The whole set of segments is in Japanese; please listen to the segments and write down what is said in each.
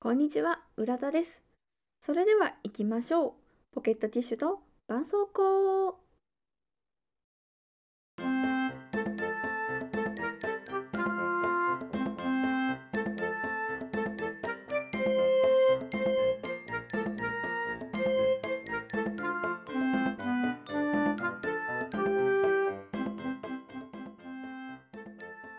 こんにちは、浦田です。それでは行きましょう。ポケットティッシュと絆創膏。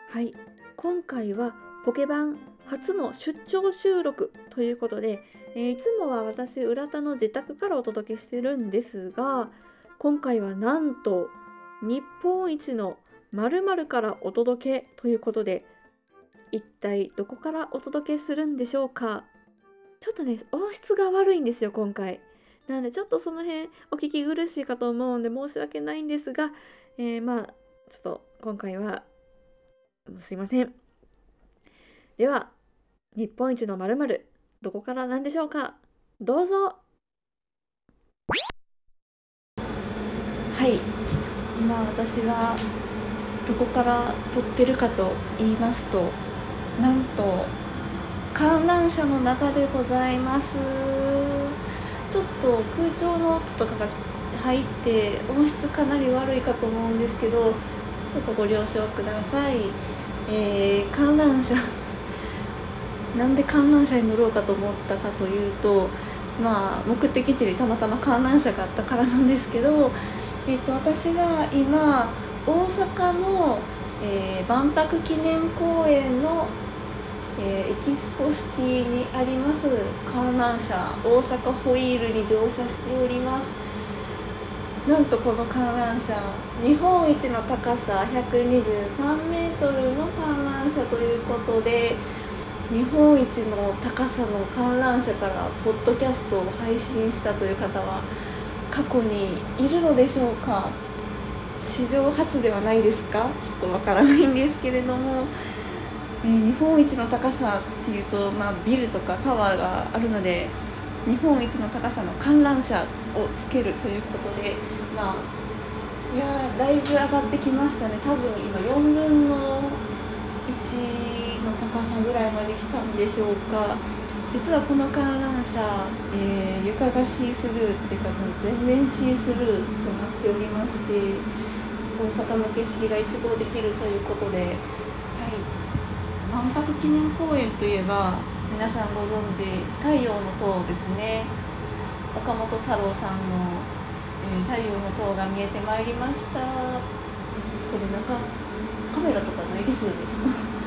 はい、今回はポケバン初の出張収録ということで、えーいつもは私浦田の自宅からお届けしてるんですが今回はなんと日本一の〇〇からお届けということで一体どこからお届けするんでしょうか。ちょっとね音質が悪いんですよ今回。なのでちょっとその辺お聞き苦しいかと思うんで申し訳ないんですが、えーまあちょっと今回はすいません。では日本一の〇〇。どこからなんでしょうか。どうぞ。はい。今私はどこから撮ってるかと言いますとなんと観覧車の中でございます。ちょっと空調の音とかが入って音質かなり悪いかと思うんですけどちょっとご了承ください。えー、観覧車なんで観覧車に乗ろうかと思ったかというとまあ目的地にたまたま観覧車があったからなんですけど、えっと私は今大阪の、えー万博記念公園の、えーエキスポシティにあります観覧車大阪ホイールに乗車しております。なんとこの観覧車日本一の高さ123メートルの観覧車ということで日本一の高さの観覧車からポッドキャストを配信したという方は過去にいるのでしょうか？史上初ではないですか？ちょっとわからないんですけれども、えー日本一の高さっていうと、まあ、ビルとかタワーがあるので日本一の高さの観覧車をつけるということでまあいやーだいぶ上がってきましたね。多分今4分の1の高さぐらいまで来たんでしょうか。実はこの観覧車、えー床がシースルーっていうかもう全面シースルーとなっておりまして大阪の景色が一望できるということで、はい、万博記念公園といえば皆さんご存知太陽の塔ですね。岡本太郎さんの、えー太陽の塔が見えてまいりました。これなんかカメラとかないですよねちょっと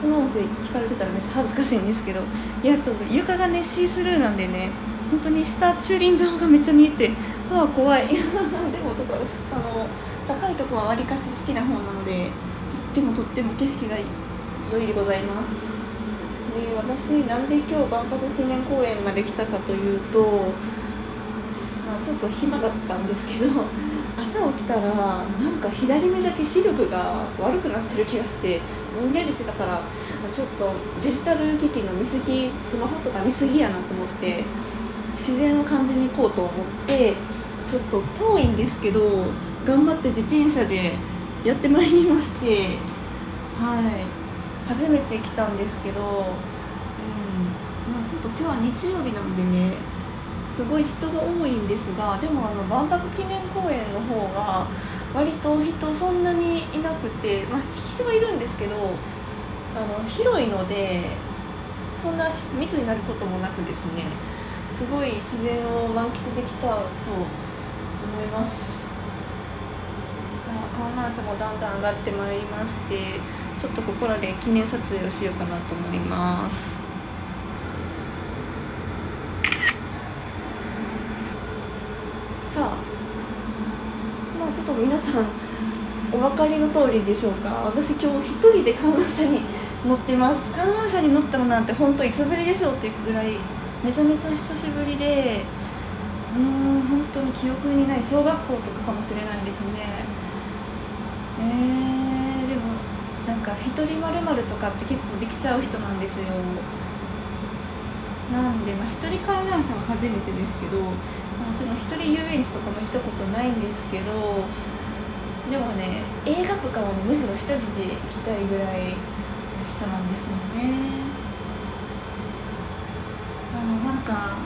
この音声聞かれてたらめっちゃ恥ずかしいんですけどいやちょっと床がねシースルーなんでね本当に下駐輪場がめっちゃ見えてああ怖い。でもちょっと私あの高いとこはわりかし好きな方なのでとってもとっても景色が良いでございます。で私なんで今日万博記念公園まで来たかというと、まあ、ちょっと暇だったんですけど朝起きたらなんか左目だけ視力が悪くなってる気がしてぼんやりしてたからちょっとデジタル機器の見過ぎスマホとか見過ぎやなと思って自然を感じに行こうと思ってちょっと遠いんですけど頑張って自転車でやってまいりましてはい。初めて来たんですけど、うん。まあ、ちょっと今日は日曜日なんでねすごい人が多いんですがでもあの万博記念公園の方が割と人そんなにいなくて、まあ、人はいるんですけどあの広いのでそんな密になることもなくですねすごい自然を満喫できたと思います。さあ観覧車もだんだん上がってまいりましてちょっとここらで記念撮影をしようかなと思います。さあちょっと皆さんお分かりの通りでしょうか。私今日一人で観覧車に乗ってます。観覧車に乗ったのなんて本当いつぶりでしょうっていうぐらいめちゃめちゃ久しぶりでうーん本当に記憶にない。小学校とかかもしれないですね。えー、でもなんか一人まるまるとかって結構できちゃう人なんですよ。なんで、まあ、一人観覧車は初めてですけどもちろん一人遊園地とかも行ったことないんですけどでもね映画とかはねむしろ一人で行きたいぐらいの人なんですよね。か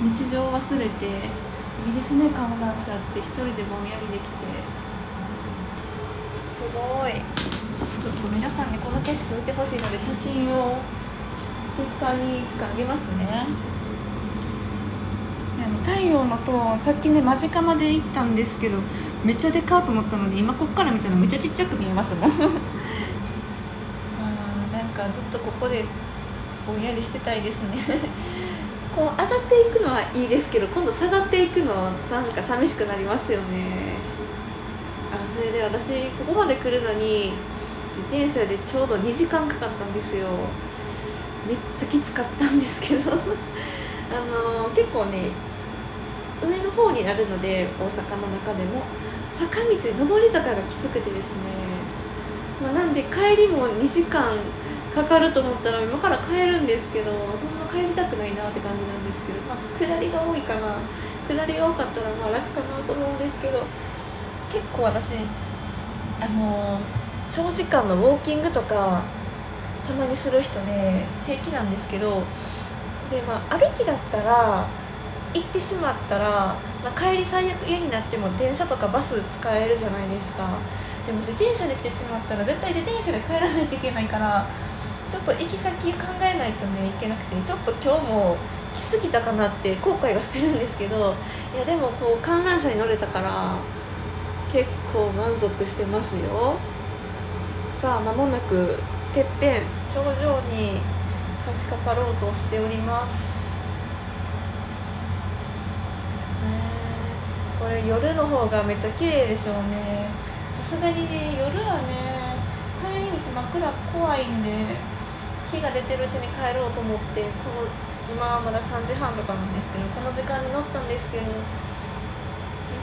日常を忘れていいですね観覧車って一人でぼんやりできて。すごい。ちょっと皆さんにこの景色見てほしいので写真をツイッターにいつかあげますね太陽の塔さっきね間近まで行ったんですけどめっちゃでかと思ったのに今こっから見たらめっちゃちっちゃく見えますもん。あなんかずっとここでぼんやりしてたいですね。こう上がっていくのはいいですけど今度下がっていくのなんか寂しくなりますよね。あそれで私ここまで来るのに自転車でちょうど2時間かかったんですよ。めっちゃきつかったんですけど。あの結構ね上の方になるので大阪の中でも。坂道上り坂がきつくてですね、まあ、なんで帰りも2時間かかると思ったら今から帰るんですけどほんま帰りたくないなって感じなんですけど、まあ、下りが多いかな。下りが多かったらまあ楽かなと思うんですけど。結構私あのー、長時間のウォーキングとかたまにする人ね平気なんですけど。でまあ歩きだったら行ってしまったら、まあ、帰り最悪家になっても電車とかバス使えるじゃないですか。でも自転車で来てしまったら絶対自転車で帰らないといけないからちょっと行き先考えないとねいけなくてちょっと今日も来すぎたかなって後悔はしてるんですけどいやでもこう観覧車に乗れたから結構満足してますよ。さあ間もなくてっぺん頂上に差し掛かろうとしております。これ夜の方がめっちゃ綺麗でしょうね。さすがにね夜はね帰り道真っ暗怖いんで日が出てるうちに帰ろうと思ってこの今はまだ3時半とかなんですけどこの時間に乗ったんですけどい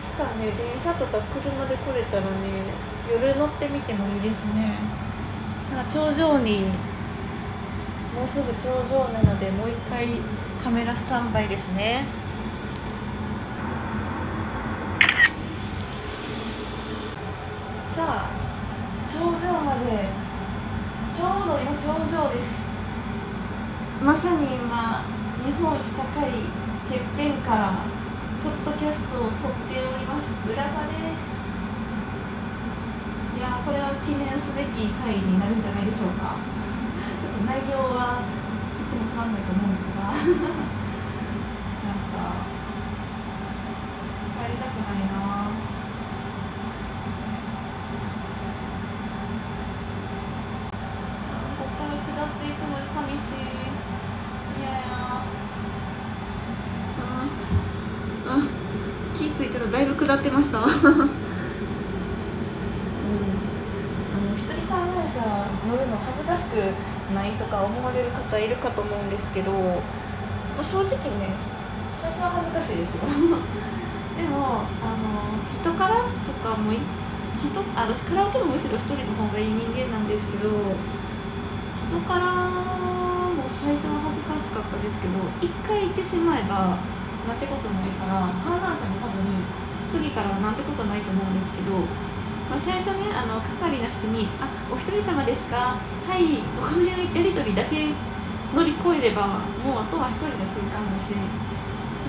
つかね電車とか車で来れたらね夜乗ってみてもいいですね。さあ頂上にもうすぐ頂上なのでもう一回カメラスタンバイですね。さあ頂上までちょうど今頂上です。まさに今日本一高いてっぺんからポッドキャストを撮っております。浦田です。いやこれは記念すべき回になるんじゃないでしょうか。ちょっと内容はとってもつまんないと思うんですが。なんか帰りたくないな。ついたらだいぶ下ってました。うん、あの一人観覧車乗るの恥ずかしくないとか思われる方いるかと思うんですけど、まあ、正直ね最初は恥ずかしいですよ。でもあの人からとかも人あ私カラオケもむしろ一人の方がいい人間なんですけど人からも最初は恥ずかしかったですけど一回行ってしまえばなんてことないから観覧車も多分次からはなんてことないと思うんですけど、まあ、最初ねあの係の人に「あお一人様ですかはいこのやり取りだけ乗り越えればもうあとは一人の空間だし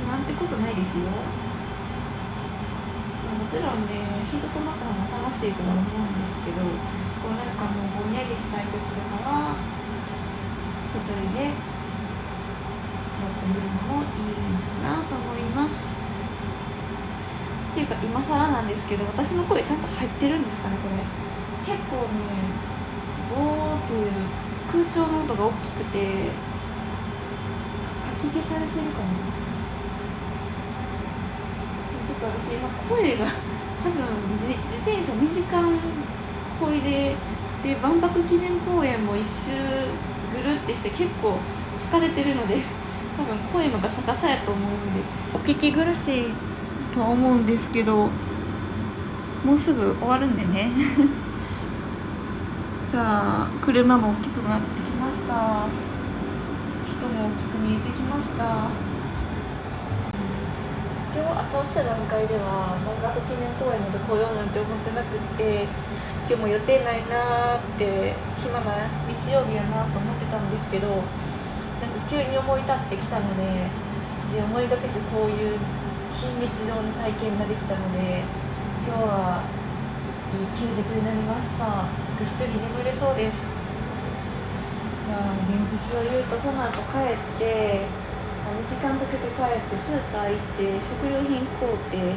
なんてことないですよ、まあ、もちろんね人と仲も楽しいとは思うんですけどこうなんかもうぼんやりしたい時とかは一人でってみるのもいいなと思います。っていうか今更なんですけど私の声ちゃんと入ってるんですかねこれ。結構ねボーっていう空調の音が大きくてかき消されてるかなちょっと私今声が多分自転車2時間こいでで万博記念公園も一周ぐるってして結構疲れてるので多分声もガサガサやと思うので。お聞き苦しいとは思うんですけどもうすぐ終わるんでね。さあ車も大きくなってきました。人も大きく見えてきました。今日朝起きた段階では万学記念公園まで来ようなんて思ってなくって今日も予定ないなーって暇な日曜日やなと思ってたんですけど急に思い立ってきたのでで思いがけずこういう非日常の体験ができたので今日はいい休日になりました。ぐっすり眠れそうです。まあ現実を言うとこの後帰って2時間かけて帰ってスーパー行って食料品買うて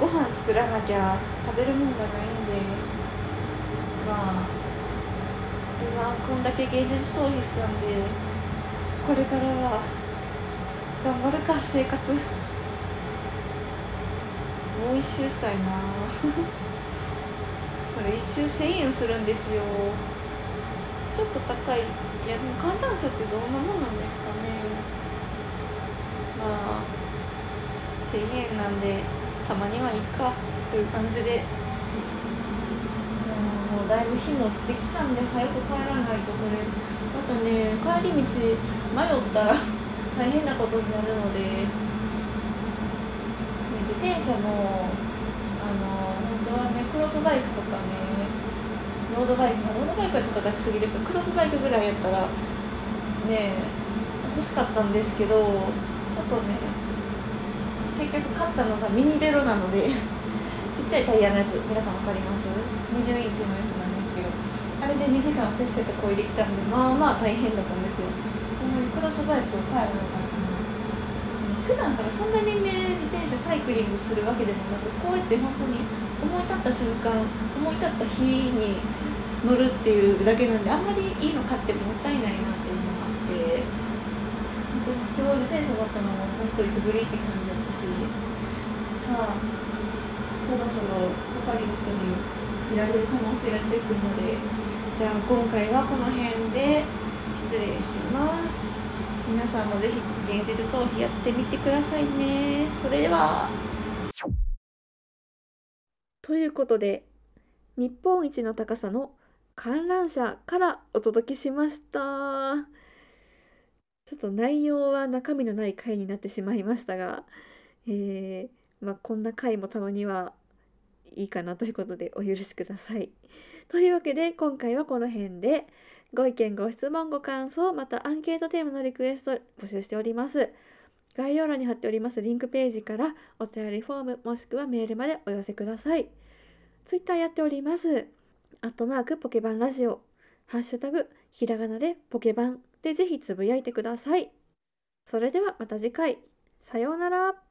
ご飯作らなきゃ食べるもんがないんでまあ今こんだけ現実逃避したんでこれからは頑張るか生活。もう一周したいな。これ一周1000円するんですよ。ちょっと高い。いやでも観覧車ってどんなもんなんですかね。まあ1000円なんでたまにはいいかという感じで。もだいぶ日も落ちてきたんで早く帰らないとこれ。またね帰り道迷ったら大変なことになるので、ね、自転車もあの本当はねクロスバイクとかねロードバイクロードバイクはちょっとガチすぎるけどクロスバイクぐらいやったらね欲しかったんですけどちょっとね結局買ったのがミニベロなので。ちっちゃいタイヤのやつ皆さん分かります？20インチのやつなんですけどあれで2時間せっせとこいできたんでまあまあ大変だったんですよ。クロスバイクを買えばよかったな普段からそんなにね自転車サイクリングするわけでもなくこうやって本当に思い立った瞬間思い立った日に乗るっていうだけなんであんまりいいの買ってもったいないなっていうのがあって本当に今日自転車乗ったのも本当いつぶりって感じだったしさあそろそろ係の人に見られる可能性が出てくるのでじゃあ今回はこの辺で失礼します。皆さんもぜひ現実逃避やってみてくださいね。それでは。ということで日本一の高さの観覧車からお届けしました。ちょっと内容は中身のない回になってしまいましたが、えー、まあ、こんな回もたまにはいいかなということでお許しください。というわけで今回はこの辺でご意見ご質問ご感想またアンケートテーマのリクエスト募集しております。概要欄に貼っておりますリンクページからお便りフォームもしくはメールまでお寄せください。Twitter やっております。アットマークポケバンラジオ。ハッシュタグひらがなでポケバンでぜひつぶやいてください。それではまた次回。さようなら。